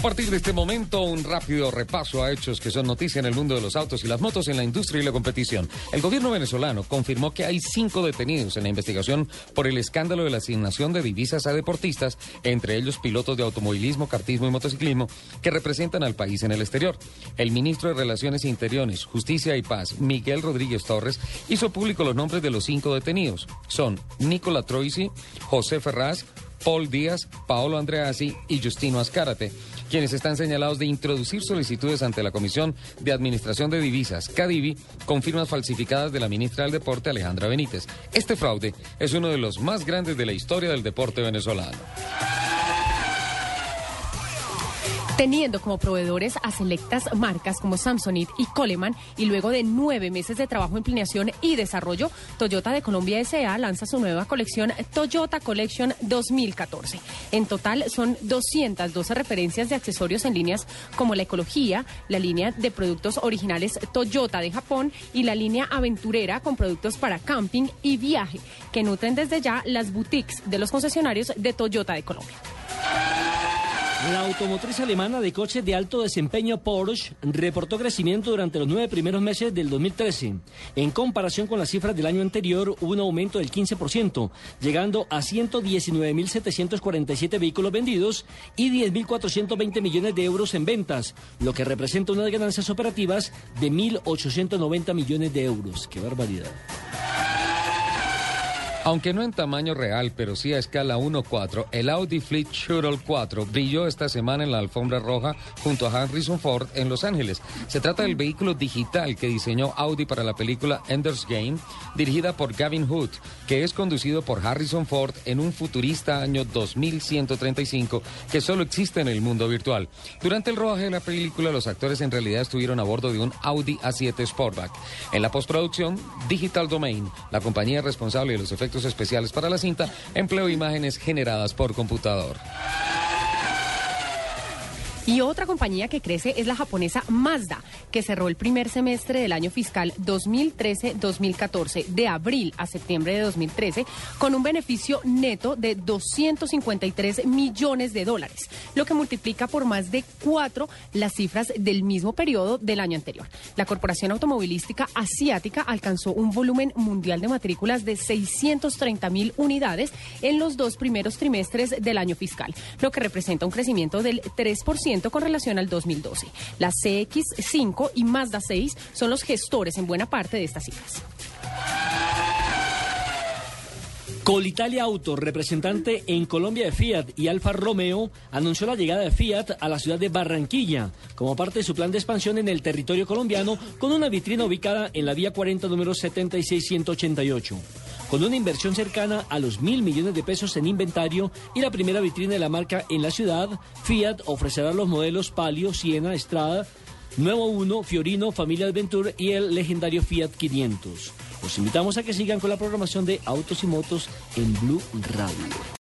Partir de este momento, un rápido repaso a hechos que son noticia en el mundo de los autos y las motos en la industria y la competición. El gobierno venezolano confirmó que hay cinco detenidos en la investigación por el escándalo de la asignación de divisas a deportistas, entre ellos pilotos de automovilismo, kartismo y motociclismo, que representan al país en el exterior. El ministro de Relaciones Interiores, Justicia y Paz, Miguel Rodríguez Torres, hizo público los nombres de los cinco detenidos. Son Nicola Troisi, José Ferraz, Paul Díaz, Paolo Andreassi y Justino Ascárate, quienes están señalados de introducir solicitudes ante la Comisión de Administración de Divisas, CADIVI, con firmas falsificadas de la ministra del Deporte, Alejandra Benítez. Este fraude es uno de los más grandes de la historia del deporte venezolano. Teniendo como proveedores a selectas marcas como Samsonite y Coleman y luego de nueve meses de trabajo en planeación y desarrollo, Toyota de Colombia S.A. lanza su nueva colección Toyota Collection 2014. En total son 212 referencias de accesorios en líneas como la ecología, la línea de productos originales Toyota de Japón y la línea aventurera con productos para camping y viaje que nutren desde ya las boutiques de los concesionarios de Toyota de Colombia. La automotriz alemana de coches de alto desempeño Porsche reportó crecimiento durante los nueve primeros meses del 2013. En comparación con las cifras del año anterior, hubo un aumento del 15%, llegando a 119.747 vehículos vendidos y 10.420 millones de euros en ventas, lo que representa unas ganancias operativas de 1.890 millones de euros. ¡Qué barbaridad! Aunque no en tamaño real, pero sí a escala 1.4, el Audi Fleet Shuttle 4 brilló esta semana en la alfombra roja junto a Harrison Ford en Los Ángeles. Se trata del vehículo digital que diseñó Audi para la película Ender's Game, dirigida por Gavin Hood, que es conducido por Harrison Ford en un futurista año 2135 que solo existe en el mundo virtual. Durante el rodaje de la película, los actores en realidad estuvieron a bordo de un Audi A7 Sportback. En la postproducción, Digital Domain, la compañía responsable de los efectos especiales para la cinta, empleó imágenes generadas por computador. Y otra compañía que crece es la japonesa Mazda, que cerró el primer semestre del año fiscal 2013-2014, de abril a septiembre de 2013, con un beneficio neto de 253 millones de dólares, lo que multiplica por más de cuatro las cifras del mismo periodo del año anterior. La corporación automovilística asiática alcanzó un volumen mundial de matrículas de 630 mil unidades en los dos primeros trimestres del año fiscal, lo que representa un crecimiento del 3% con relación al 2012. La CX5 y Mazda 6 son los gestores en buena parte de estas cifras. Colitalia Auto, representante en Colombia de Fiat y Alfa Romeo, anunció la llegada de Fiat a la ciudad de Barranquilla como parte de su plan de expansión en el territorio colombiano con una vitrina ubicada en la vía 40 número 76188. Con una inversión cercana a los mil millones de pesos en inventario y la primera vitrina de la marca en la ciudad, Fiat ofrecerá los modelos Palio, Siena, Estrada, Nuevo 1, Fiorino, Familia Adventure y el legendario Fiat 500. Los invitamos a que sigan con la programación de Autos y Motos en Blue Radio.